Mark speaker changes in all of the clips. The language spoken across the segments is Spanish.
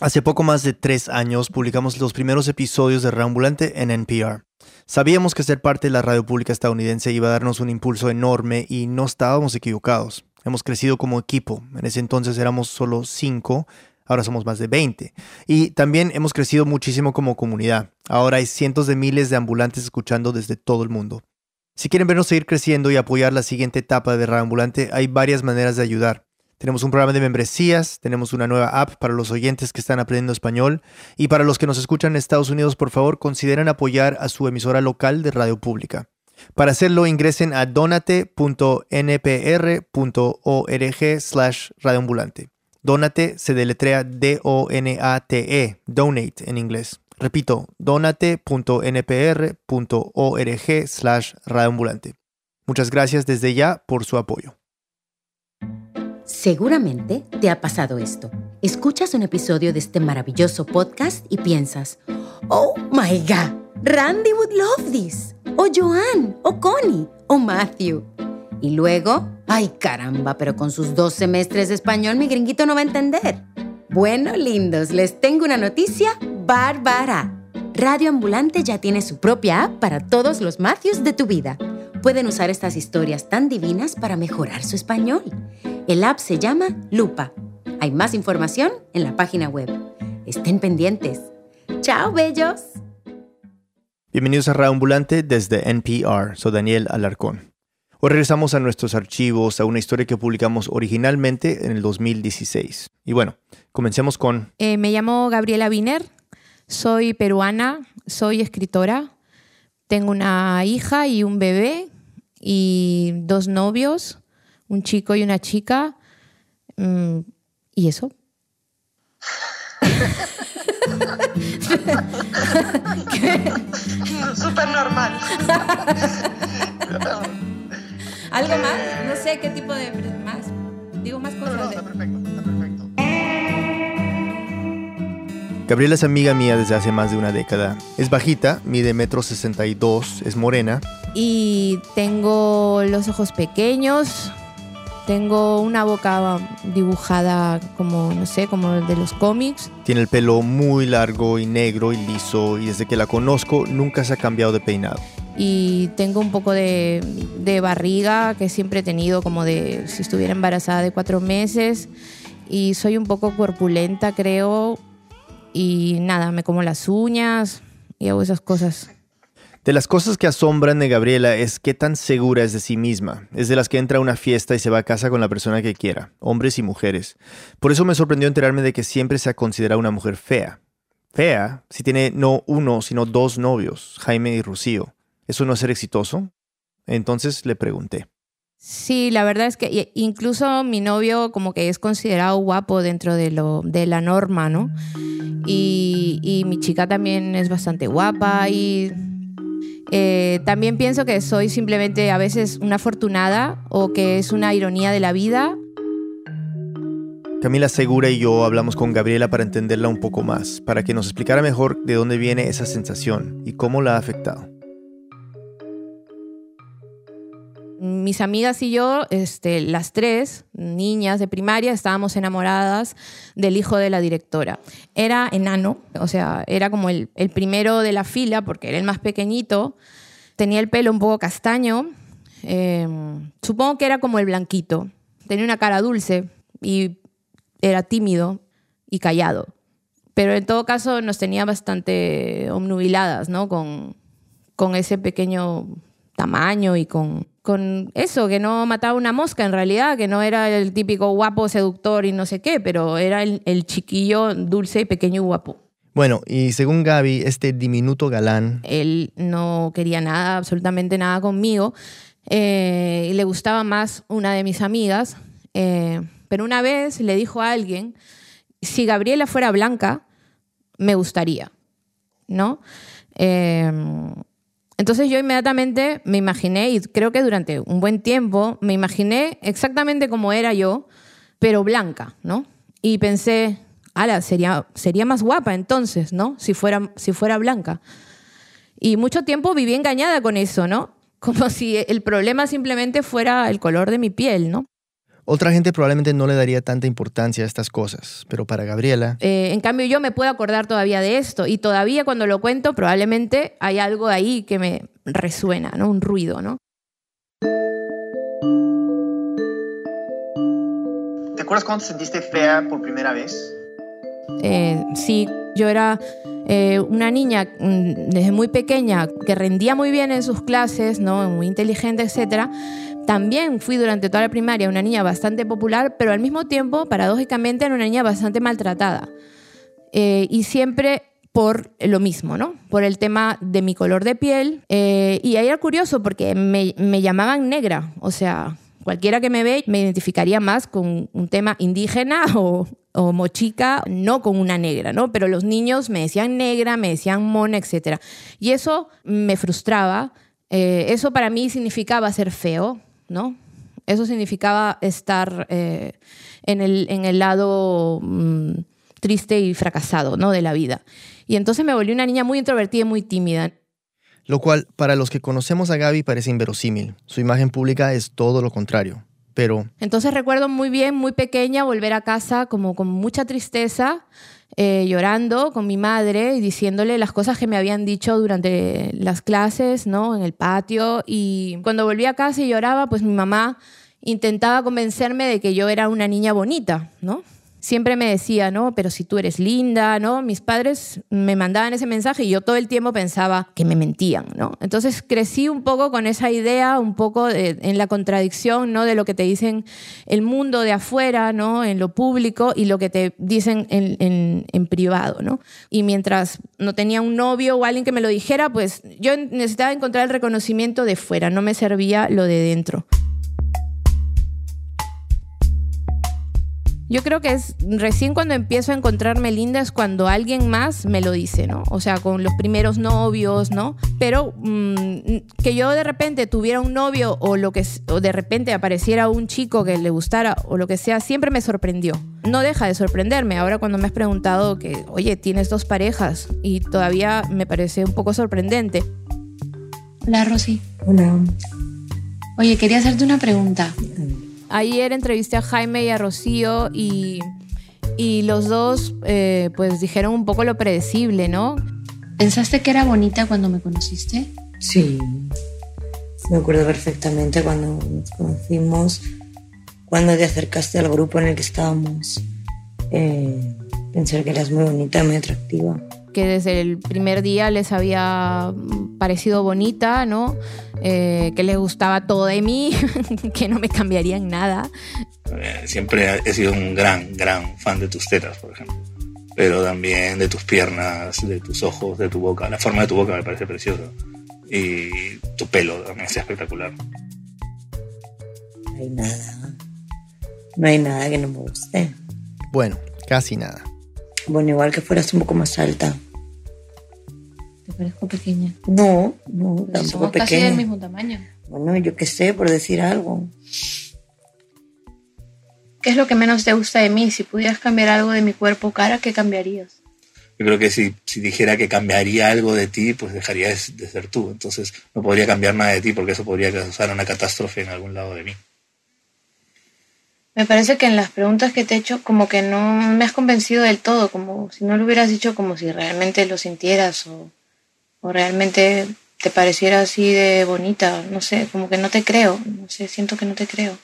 Speaker 1: Hace poco más de tres años publicamos los primeros episodios de Reambulante en NPR. Sabíamos que ser parte de la radio pública estadounidense iba a darnos un impulso enorme y no estábamos equivocados. Hemos crecido como equipo. En ese entonces éramos solo cinco, ahora somos más de 20. Y también hemos crecido muchísimo como comunidad. Ahora hay cientos de miles de ambulantes escuchando desde todo el mundo. Si quieren vernos seguir creciendo y apoyar la siguiente etapa de Reambulante, hay varias maneras de ayudar. Tenemos un programa de membresías, tenemos una nueva app para los oyentes que están aprendiendo español y para los que nos escuchan en Estados Unidos, por favor, consideren apoyar a su emisora local de radio pública. Para hacerlo, ingresen a donate.npr.org slash radioambulante. Donate se deletrea D-O-N-A-T-E, donate en inglés. Repito, donate.npr.org slash radioambulante. Muchas gracias desde ya por su apoyo.
Speaker 2: Seguramente te ha pasado esto. Escuchas un episodio de este maravilloso podcast y piensas, oh my god, Randy would love this. O Joan, o Connie, o Matthew. Y luego, ay caramba, pero con sus dos semestres de español mi gringuito no va a entender. Bueno, lindos, les tengo una noticia bárbara. Radio Ambulante ya tiene su propia app para todos los Matthews de tu vida. Pueden usar estas historias tan divinas para mejorar su español. El app se llama Lupa. Hay más información en la página web. Estén pendientes. ¡Chao, bellos!
Speaker 1: Bienvenidos a Radio Ambulante desde NPR. Soy Daniel Alarcón. Hoy regresamos a nuestros archivos, a una historia que publicamos originalmente en el 2016. Y bueno, comencemos con...
Speaker 3: Eh, me llamo Gabriela Wiener, soy peruana, soy escritora, tengo una hija y un bebé y dos novios un chico y una chica. Mm, ¿Y eso?
Speaker 4: Súper normal.
Speaker 3: ¿Algo más? No sé qué tipo de más. Digo más cosas.
Speaker 4: No, no, está perfecto, está perfecto.
Speaker 1: Gabriela es amiga mía desde hace más de una década. Es bajita, mide metro 62, es morena.
Speaker 3: Y tengo los ojos pequeños, tengo una boca dibujada como, no sé, como de los cómics.
Speaker 1: Tiene el pelo muy largo y negro y liso y desde que la conozco nunca se ha cambiado de peinado.
Speaker 3: Y tengo un poco de, de barriga que siempre he tenido como de si estuviera embarazada de cuatro meses. Y soy un poco corpulenta, creo. Y nada, me como las uñas y hago esas cosas.
Speaker 1: De las cosas que asombran de Gabriela es qué tan segura es de sí misma. Es de las que entra a una fiesta y se va a casa con la persona que quiera, hombres y mujeres. Por eso me sorprendió enterarme de que siempre se ha considerado una mujer fea. Fea si tiene no uno, sino dos novios, Jaime y Rocío. ¿Eso no es ser exitoso? Entonces le pregunté.
Speaker 3: Sí, la verdad es que incluso mi novio como que es considerado guapo dentro de, la norma, ¿no? Y, y mi chica también es bastante guapa y eh, también pienso que soy simplemente a veces una afortunada o que es una ironía de la vida.
Speaker 1: Camila Segura y yo hablamos con Gabriela para entenderla un poco más, para que nos explicara mejor de dónde viene esa sensación y cómo la ha afectado.
Speaker 3: Mis amigas y yo, este, las tres niñas de primaria, estábamos enamoradas del hijo de la directora. Era enano, o sea, era como el, primero de la fila, porque era el más pequeñito, tenía el pelo un poco castaño, em, supongo que era como el blanquito, tenía una cara dulce y era tímido y callado. Pero en todo caso nos tenía bastante omnubiladas, ¿no? Con, con ese pequeño tamaño y con, con eso, que no mataba una mosca en realidad, que no era el típico guapo seductor y no sé qué, pero era el, chiquillo dulce y pequeño y guapo.
Speaker 1: Bueno, y según Gaby, este diminuto galán...
Speaker 3: Él no quería nada, absolutamente nada conmigo, eh, y le gustaba más una de mis amigas, eh, pero una vez le dijo a alguien, si Gabriela fuera blanca, me gustaría, ¿no? Eh, entonces yo inmediatamente me imaginé, y creo que durante un buen tiempo, me imaginé exactamente como era yo, pero blanca, ¿no? Y pensé, ala, sería, sería más guapa entonces, ¿no? Si fuera, si fuera blanca. Y mucho tiempo viví engañada con eso, ¿no? Como si el problema simplemente fuera el color de mi piel, ¿no?
Speaker 1: Otra gente probablemente no le daría tanta importancia a estas cosas, pero para Gabriela,
Speaker 3: Eh, en cambio, yo me puedo acordar todavía de esto y todavía cuando lo cuento probablemente hay algo ahí que me resuena, ¿no? Un ruido, ¿no?
Speaker 4: ¿Te acuerdas cuando te sentiste fea por primera vez?
Speaker 3: Eh, sí, yo era eh, una niña mm, desde muy pequeña que rendía muy bien en sus clases, ¿no? muy inteligente, etc. También fui durante toda la primaria una niña bastante popular, pero al mismo tiempo, paradójicamente, era una niña bastante maltratada. Eh, y siempre por lo mismo, ¿no? Por el tema de mi color de piel. Eh, y ahí era curioso porque me, llamaban negra, o sea, cualquiera que me ve me identificaría más con un tema indígena o, o mochica, no con una negra, ¿no? Pero los niños me decían negra, me decían mona, etc. Y eso me frustraba. Eh, eso para mí significaba ser feo, ¿no? Eso significaba estar eh, en, el, en el lado mm, triste y fracasado, ¿no? De la vida. Y entonces me volví una niña muy introvertida y muy tímida.
Speaker 1: lo cual para los que conocemos a Gaby parece inverosímil. Su imagen pública es todo lo contrario. Pero
Speaker 3: Entonces recuerdo muy bien, muy pequeña, volver a casa como con mucha tristeza, eh, llorando con mi madre y diciéndole las cosas que me habían dicho durante las clases, ¿no? En el patio. Y cuando volví a casa y lloraba, pues mi mamá intentaba convencerme de que yo era una niña bonita, ¿no? Siempre me decía, ¿no? Pero si tú eres linda, ¿no? Mis padres me mandaban ese mensaje y yo todo el tiempo pensaba que me mentían, ¿no? Entonces crecí un poco con esa idea, un poco en la contradicción, ¿no? De lo que te dicen el mundo de afuera, ¿no? En lo público y lo que te dicen en, en- en privado, ¿no? Y mientras no tenía un novio o alguien que me lo dijera, pues yo necesitaba encontrar el reconocimiento de fuera, no me servía lo de dentro. Yo creo que es recién cuando empiezo a encontrarme linda es cuando alguien más me lo dice, ¿no? O sea, con los primeros novios, ¿no? Pero mm, que yo de repente tuviera un novio o lo que o de repente apareciera un chico que le gustara o lo que sea, siempre me sorprendió. No deja de sorprenderme. Ahora cuando me has preguntado que, oye, tienes dos parejas y todavía me parece un poco sorprendente.
Speaker 5: Hola Rosy.
Speaker 6: Hola.
Speaker 5: Oye, quería hacerte una pregunta.
Speaker 3: Ayer entrevisté a Jaime y a Rocío y, y los dos eh, pues dijeron un poco lo predecible, ¿no?
Speaker 5: ¿Pensaste que era bonita cuando me conociste?
Speaker 6: Sí. Me acuerdo perfectamente cuando nos conocimos, cuando te acercaste al grupo en el que estábamos. Eh, pensé que eras muy bonita, muy atractiva.
Speaker 3: que desde el primer día les había parecido bonita, ¿no? Eh, que les gustaba todo de mí, que no me cambiaría en nada.
Speaker 7: Eh, siempre he sido un gran, gran fan de tus tetas, por ejemplo. Pero también de tus piernas, de tus ojos, de tu boca. La forma de tu boca me parece preciosa. Y tu pelo también es espectacular.
Speaker 6: No hay nada. No hay nada que no me guste.
Speaker 1: bueno, casi nada.
Speaker 6: Bueno, igual que fueras un poco más alta.
Speaker 5: Te parezco pequeña.
Speaker 6: No, no, tampoco
Speaker 5: Somos casi
Speaker 6: pequeña.
Speaker 5: del mismo tamaño.
Speaker 6: Bueno, yo qué sé, por decir algo.
Speaker 5: ¿Qué es lo que menos te gusta de mí? Si pudieras cambiar algo de mi cuerpo o cara, ¿qué cambiarías?
Speaker 7: Yo creo que si, si dijera que cambiaría algo de ti, pues dejaría de, de ser tú. Entonces no podría cambiar nada de ti porque eso podría causar una catástrofe en algún lado de mí.
Speaker 5: Me parece que en las preguntas que te he hecho como que no me has convencido del todo, como si no lo hubieras dicho como si realmente lo sintieras o, o realmente te pareciera así de bonita, no sé, como que no te creo, no sé, siento que no te creo.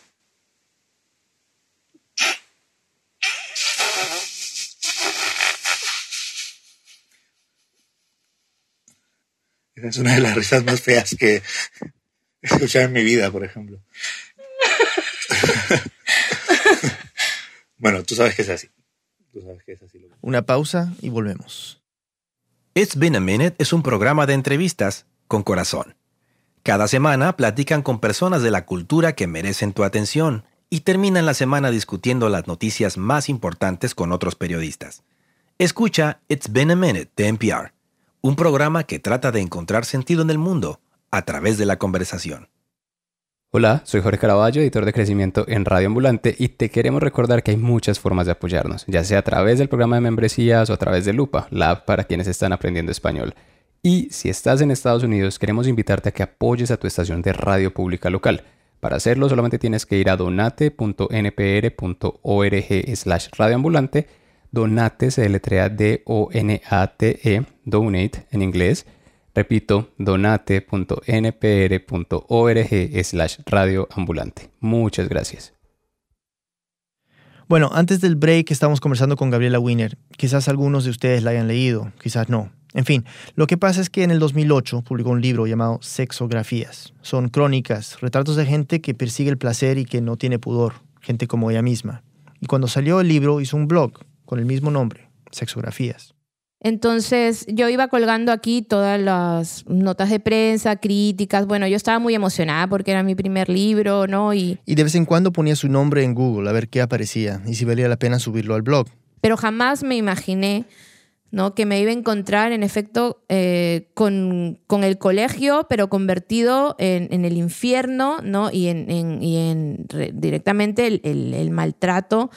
Speaker 7: Esa es una de las risas más feas que he escuchado en mi vida, por ejemplo. bueno, tú sabes que es así. Tú sabes que es así.
Speaker 1: Una pausa y volvemos.
Speaker 8: It's Been a Minute es un programa de entrevistas con corazón. Cada semana platican con personas de la cultura que merecen tu atención y terminan la semana discutiendo las noticias más importantes con otros periodistas. Escucha It's Been a Minute de NPR, un programa que trata de encontrar sentido en el mundo a través de la conversación.
Speaker 9: Hola, soy Jorge Caraballo, editor de crecimiento en Radio Ambulante y te queremos recordar que hay muchas formas de apoyarnos, ya sea a través del programa de membresías o a través de Lupa, la app para quienes están aprendiendo español. Y si estás en Estados Unidos, queremos invitarte a que apoyes a tu estación de radio pública local. Para hacerlo solamente tienes que ir a donate.npr.org slash radioambulante. Donate se deletrea D-O-N-A-T-E, donate en inglés. Repito, donate.npr.org slash radioambulante. Muchas gracias.
Speaker 1: Bueno, antes del break estamos conversando con Gabriela Wiener. Quizás algunos de ustedes la hayan leído, quizás no. En fin, lo que pasa es que en el 2008 publicó un libro llamado Sexografías. Son crónicas, retratos de gente que persigue el placer y que no tiene pudor, gente como ella misma. Y cuando salió el libro hizo un blog con el mismo nombre, Sexografías.
Speaker 3: Entonces yo iba colgando aquí todas las notas de prensa, críticas. Bueno, yo estaba muy emocionada porque era mi primer libro, ¿no? Y,
Speaker 1: Y de vez en cuando ponía su nombre en Google a ver qué aparecía y si valía la pena subirlo al blog.
Speaker 3: pero jamás me imaginé ¿no? que me iba a encontrar, en efecto, eh, con, con el colegio, pero convertido en, en el infierno ¿no? y en, en- y en re- directamente el, el- el maltrato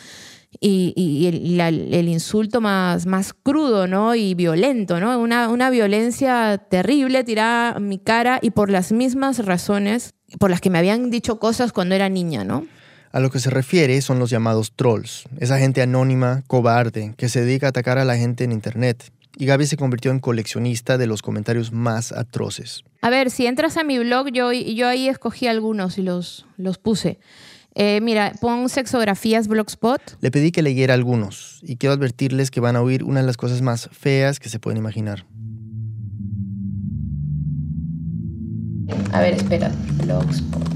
Speaker 3: y, y el, la- el insulto más, más crudo ¿no? y violento, ¿no? Una, una violencia terrible tirada a mi cara y por las mismas razones por las que me habían dicho cosas cuando era niña, ¿no?
Speaker 1: A lo que se refiere son los llamados trolls, esa gente anónima, cobarde, que se dedica a atacar a la gente en Internet. Y Gaby se convirtió en coleccionista de los comentarios más atroces.
Speaker 3: A ver, si entras a mi blog, yo, yo ahí escogí algunos y los, los puse. Eh, mira, pon sexografías blogspot.
Speaker 1: Le pedí que leyera algunos y quiero advertirles que van a oír una de las cosas más feas que se pueden imaginar.
Speaker 3: A ver, espera, blogspot.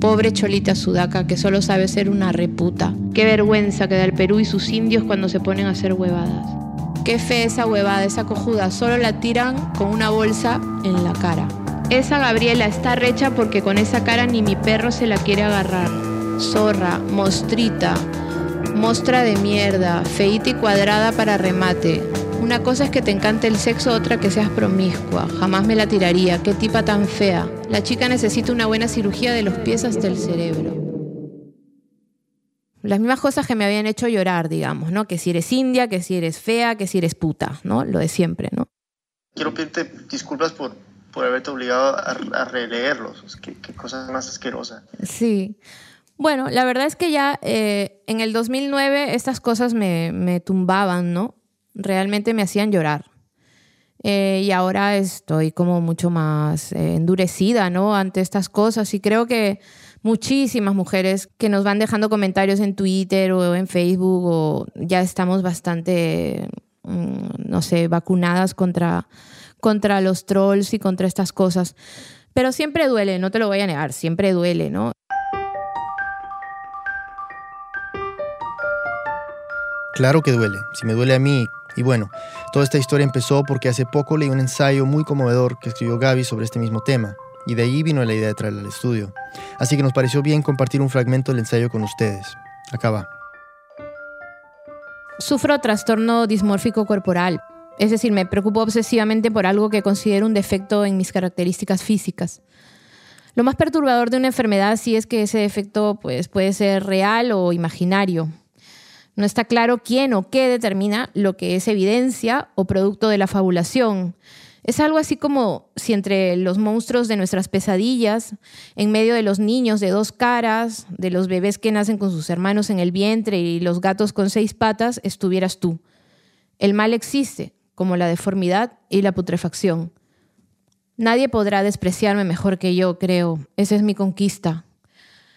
Speaker 3: Pobre Cholita Sudaca, que solo sabe ser una reputa. Qué vergüenza que da el Perú y sus indios cuando se ponen a hacer huevadas. Qué fe esa huevada, esa cojuda. Solo la tiran con una bolsa en la cara. Esa Gabriela está recha porque con esa cara ni mi perro se la quiere agarrar. Zorra, mostrita, mostra de mierda, feíta y cuadrada para remate. Una cosa es que te encante el sexo, otra que seas promiscua. Jamás me la tiraría. Qué tipa tan fea. La chica necesita una buena cirugía de los pies hasta el cerebro. Las mismas cosas que me habían hecho llorar, digamos, ¿no? Que si eres india, que si eres fea, que si eres puta, ¿no? Lo de siempre, ¿no?
Speaker 4: Quiero pedirte disculpas por, por haberte obligado a, a releerlos. Que- Qué cosa más asquerosa.
Speaker 3: Sí. Bueno, la verdad es que ya eh, en el 2009 estas cosas me, me tumbaban, ¿no? Realmente me hacían llorar. Eh, y ahora estoy como mucho más eh, endurecida, ¿no? Ante estas cosas. Y creo que muchísimas mujeres que nos van dejando comentarios en Twitter o en Facebook o ya estamos bastante, mm, no sé, vacunadas contra, contra los trolls y contra estas cosas. Pero siempre duele, no te lo voy a negar, siempre duele, ¿no?
Speaker 1: Claro que duele, si me duele a mí. Y bueno, toda esta historia empezó porque hace poco leí un ensayo muy conmovedor que escribió Gaby sobre este mismo tema. Y de ahí vino la idea de traerla al estudio. Así que nos pareció bien compartir un fragmento del ensayo con ustedes. Acá va.
Speaker 3: Sufro trastorno dismórfico corporal. Es decir, me preocupo obsesivamente por algo que considero un defecto en mis características físicas. Lo más perturbador de una enfermedad sí es que ese defecto pues, puede ser real o imaginario. No está claro quién o qué determina lo que es evidencia o producto de la fabulación. Es algo así como si entre los monstruos de nuestras pesadillas, en medio de los niños de dos caras, de los bebés que nacen con sus hermanos en el vientre y los gatos con seis patas, estuvieras tú. El mal existe, como la deformidad y la putrefacción. Nadie podrá despreciarme mejor que yo, creo. Esa es mi conquista.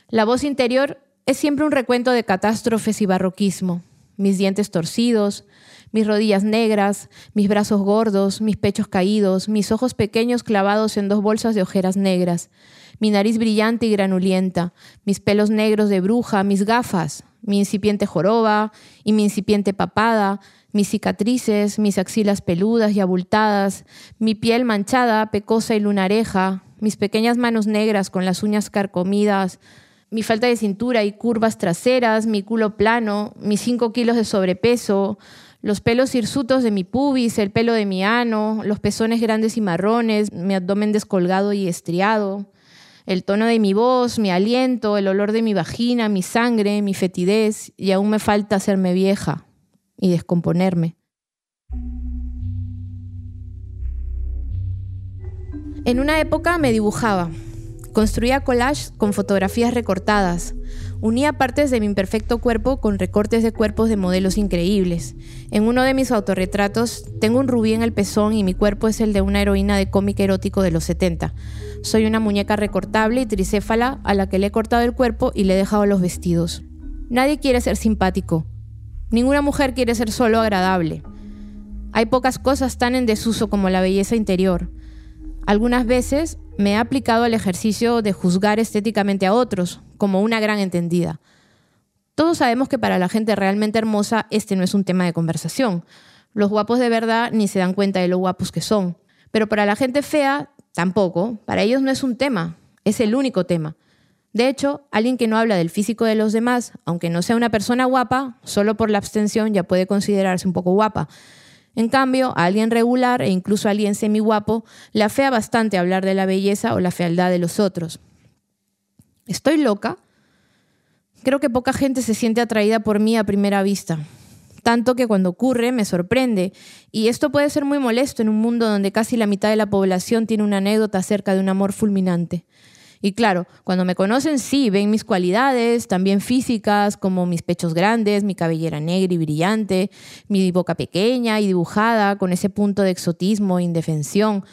Speaker 3: La voz interior es siempre un recuento de catástrofes y barroquismo. Mis dientes torcidos, mis rodillas negras, mis brazos gordos, mis pechos caídos, mis ojos pequeños clavados en dos bolsas de ojeras negras, mi nariz brillante y granulienta, mis pelos negros de bruja, mis gafas, mi incipiente joroba y mi incipiente papada, mis cicatrices, mis axilas peludas y abultadas, mi piel manchada, pecosa y lunareja, mis pequeñas manos negras con las uñas carcomidas, mi falta de cintura y curvas traseras, mi culo plano, mis 5 kilos de sobrepeso, los pelos hirsutos de mi pubis, el pelo de mi ano, los pezones grandes y marrones, mi abdomen descolgado y estriado, el tono de mi voz, mi aliento, el olor de mi vagina, mi sangre, mi fetidez, y aún me falta hacerme vieja y descomponerme. En una época me dibujaba. Construía collages con fotografías recortadas. Unía partes de mi imperfecto cuerpo con recortes de cuerpos de modelos increíbles. En uno de mis autorretratos tengo un rubí en el pezón y mi cuerpo es el de una heroína de cómic erótico de los 70. Soy una muñeca recortable y tricéfala a la que le he cortado el cuerpo y le he dejado los vestidos. Nadie quiere ser simpático. Ninguna mujer quiere ser solo agradable. Hay pocas cosas tan en desuso como la belleza interior. Algunas veces me he aplicado al ejercicio de juzgar estéticamente a otros, como una gran entendida. Todos sabemos que para la gente realmente hermosa este no es un tema de conversación. Los guapos de verdad ni se dan cuenta de lo guapos que son. Pero para la gente fea, tampoco. Para ellos no es un tema, es el único tema. De hecho, alguien que no habla del físico de los demás, aunque no sea una persona guapa, solo por la abstención ya puede considerarse un poco guapa. En cambio, a alguien regular e incluso a alguien semi-guapo le afea bastante hablar de la belleza o la fealdad de los otros. ¿Estoy loca? Creo que poca gente se siente atraída por mí a primera vista. Tanto que cuando ocurre me sorprende. Y esto puede ser muy molesto en un mundo donde casi la mitad de la población tiene una anécdota acerca de un amor fulminante. Y claro, cuando me conocen, sí, ven mis cualidades, también físicas, como mis pechos grandes, mi cabellera negra y brillante, mi boca pequeña y dibujada, con ese punto de exotismo e indefensión.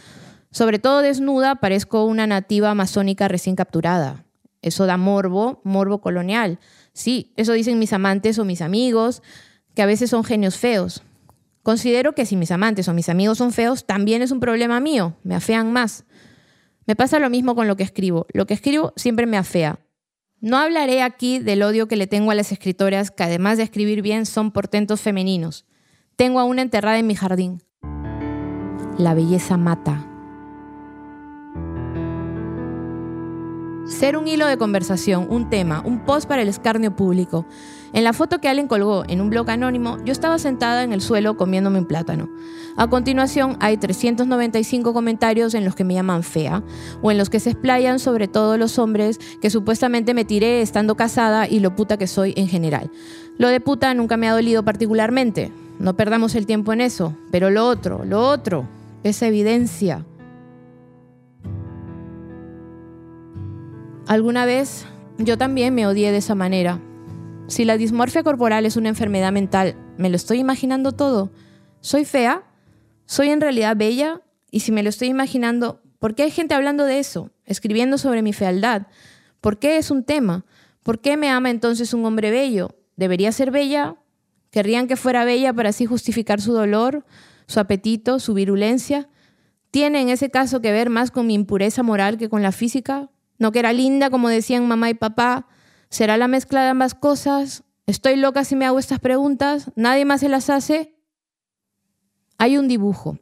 Speaker 3: Sobre todo desnuda, parezco una nativa amazónica recién capturada. Eso da morbo, morbo colonial. Sí, eso dicen mis amantes o mis amigos, que a veces son genios feos. Considero que si mis amantes o mis amigos son feos, también es un problema mío, me afean más. Me pasa lo mismo con lo que escribo. Lo que escribo siempre me afea. No hablaré aquí del odio que le tengo a las escritoras que además de escribir bien son portentos femeninos. Tengo a una enterrada en mi jardín. La belleza mata. Ser un hilo de conversación, un tema, un post para el escarnio público. En la foto que Allen colgó en un blog anónimo, yo estaba sentada en el suelo comiéndome un plátano. A continuación, hay 395 comentarios en los que me llaman fea, o en los que se explayan sobre todos los hombres que supuestamente me tiré estando casada y lo puta que soy en general. Lo de puta nunca me ha dolido particularmente, no perdamos el tiempo en eso, pero lo otro, lo otro, es evidencia. Alguna vez yo también me odié de esa manera. Si la dismorfia corporal es una enfermedad mental, ¿me lo estoy imaginando todo? ¿Soy fea? ¿Soy en realidad bella? Y si me lo estoy imaginando, ¿por qué hay gente hablando de eso, escribiendo sobre mi fealdad? ¿Por qué es un tema? ¿Por qué me ama entonces un hombre bello? ¿Debería ser bella? ¿Querrían que fuera bella para así justificar su dolor, su apetito, su virulencia? ¿Tiene en ese caso que ver más con mi impureza moral que con la física? No que era linda, como decían mamá y papá. ¿Será la mezcla de ambas cosas? ¿Estoy loca si me hago estas preguntas? ¿Nadie más se las hace? Hay un dibujo,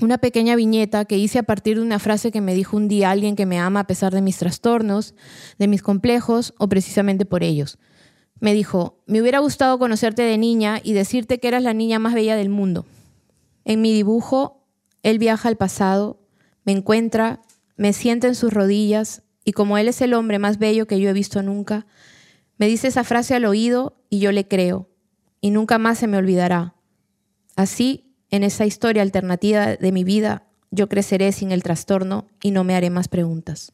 Speaker 3: una pequeña viñeta que hice a partir de una frase que me dijo un día alguien que me ama a pesar de mis trastornos, de mis complejos o precisamente por ellos. Me dijo, me hubiera gustado conocerte de niña y decirte que eras la niña más bella del mundo. En mi dibujo, él viaja al pasado, me encuentra, me sienta en sus rodillas y como Él es el hombre más bello que yo he visto nunca, me dice esa frase al oído y yo le creo, y nunca más se me olvidará. Así, en esa historia alternativa de mi vida, yo creceré sin el trastorno y no me haré más preguntas.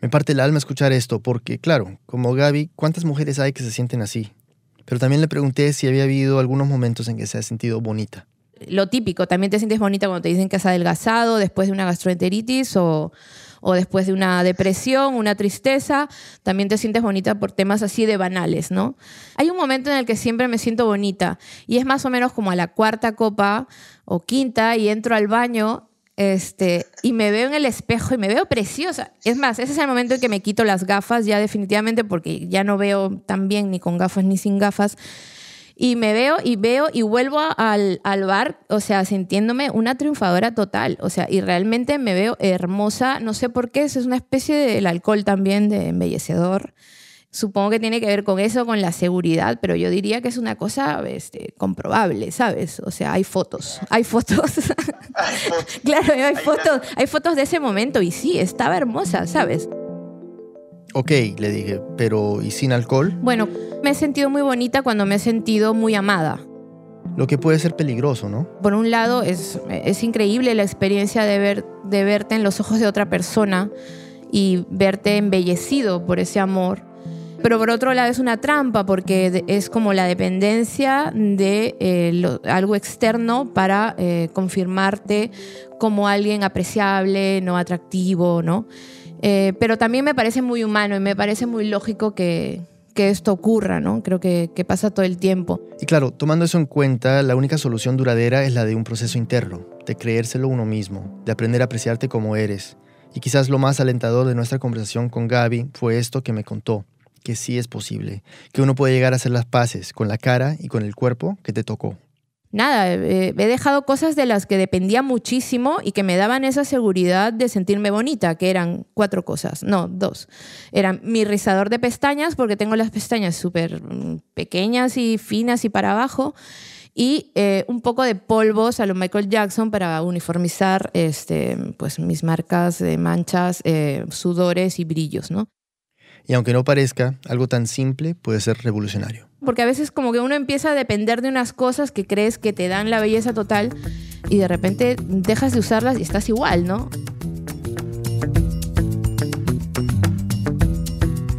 Speaker 1: Me parte el alma escuchar esto porque, claro, como Gaby, ¿cuántas mujeres hay que se sienten así? Pero también le pregunté si había habido algunos momentos en que se ha sentido bonita.
Speaker 3: Lo típico, también te sientes bonita cuando te dicen que has adelgazado después de una gastroenteritis o o después de una depresión, una tristeza, también te sientes bonita por temas así de banales, ¿no? Hay un momento en el que siempre me siento bonita y es más o menos como a la cuarta copa o quinta y entro al baño este, y me veo en el espejo y me veo preciosa. Es más, ese es el momento en que me quito las gafas ya definitivamente porque ya no veo tan bien ni con gafas ni sin gafas. Y me veo y veo y vuelvo al, al, bar, o sea, sintiéndome una triunfadora total. O sea, y realmente me veo hermosa. No sé por qué, es una especie del alcohol también de embellecedor. Supongo que tiene que ver con eso, con la seguridad, pero yo diría que es una cosa este, comprobable, ¿sabes? O sea, hay fotos, hay fotos. claro, hay fotos, hay fotos de ese momento y sí, estaba hermosa, ¿sabes?
Speaker 1: Ok, le dije, pero ¿y sin alcohol?
Speaker 3: Bueno, me he sentido muy bonita cuando me he sentido muy amada.
Speaker 1: Lo que puede ser peligroso, ¿no?
Speaker 3: Por un lado, es, es increíble la experiencia de, ver, de verte en los ojos de otra persona y verte embellecido por ese amor. Pero por otro lado es una trampa porque es como la dependencia de eh, algo externo para eh, confirmarte como alguien apreciable, no atractivo, ¿no? Eh, pero también me parece muy humano y me parece muy lógico que, que esto ocurra, ¿no? Creo que, que, pasa todo el tiempo.
Speaker 1: Y claro, tomando eso en cuenta, la única solución duradera es la de un proceso interno, de creérselo uno mismo, de aprender a apreciarte como eres. Y quizás lo más alentador de nuestra conversación con Gaby fue esto que me contó, que sí es posible, que uno puede llegar a hacer las paces con la cara y con el cuerpo que te tocó
Speaker 3: nada, he dejado cosas de las que dependía muchísimo y que me daban esa seguridad de sentirme bonita, que eran cuatro cosas, no, dos. Eran mi rizador de pestañas, porque tengo las pestañas súper mm, pequeñas y finas y para abajo, y eh, un poco de polvos a lo Michael Jackson para uniformizar este, pues, mis marcas de manchas, eh, sudores y brillos, ¿no?
Speaker 1: Y aunque no parezca, algo tan simple puede ser revolucionario.
Speaker 3: Porque a veces como que uno empieza a depender de unas cosas que crees que te dan la belleza total y de repente dejas de usarlas y estás igual, ¿no?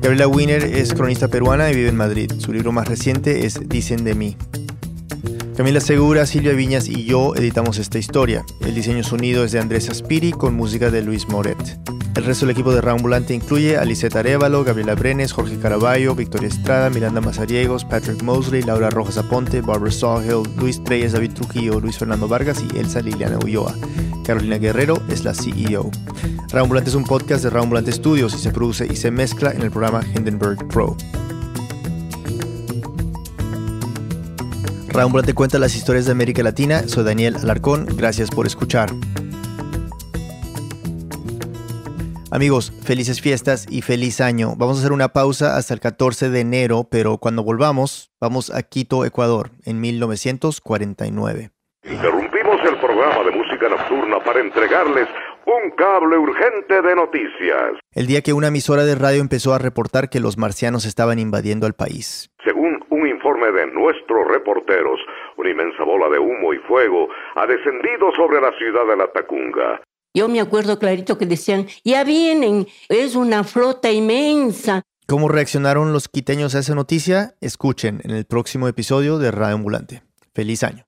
Speaker 1: Gabriela Wiener es cronista peruana y vive en Madrid. Su libro más reciente es Dicen de mí. Camila Segura, Silvia Viñas y yo editamos esta historia. El diseño sonido es de Andrés Aspiri con música de Luis Moret. El resto del equipo de Rambulante incluye a Lisette Arevalo, Gabriela Brenes, Jorge Caraballo, Victoria Estrada, Miranda Mazariegos, Patrick Mosley, Laura Rojas Aponte, Barbara Sawhill, Luis Treyes, David Trujillo, Luis Fernando Vargas y Elsa Liliana Ulloa. Carolina Guerrero es la CEO. Rambulante es un podcast de Rambulante Studios y se produce y se mezcla en el programa Hindenburg Pro. Raúl te cuenta las historias de América Latina. Soy Daniel Alarcón. Gracias por escuchar. Amigos, felices fiestas y feliz año. Vamos a hacer una pausa hasta el 14 de enero, pero cuando volvamos, vamos a Quito, Ecuador, en 1949.
Speaker 10: Interrumpimos el programa de música nocturna para entregarles un cable urgente de noticias.
Speaker 1: El día que una emisora de radio empezó a reportar que los marcianos estaban invadiendo el país.
Speaker 10: Según un informe de nuestros reporteros, una inmensa bola de humo y fuego ha descendido sobre la ciudad de La Tacunga.
Speaker 11: Yo me acuerdo clarito que decían, ya vienen, es una flota inmensa.
Speaker 1: ¿Cómo reaccionaron los quiteños a esa noticia? Escuchen en el próximo episodio de Radio Ambulante. Feliz año.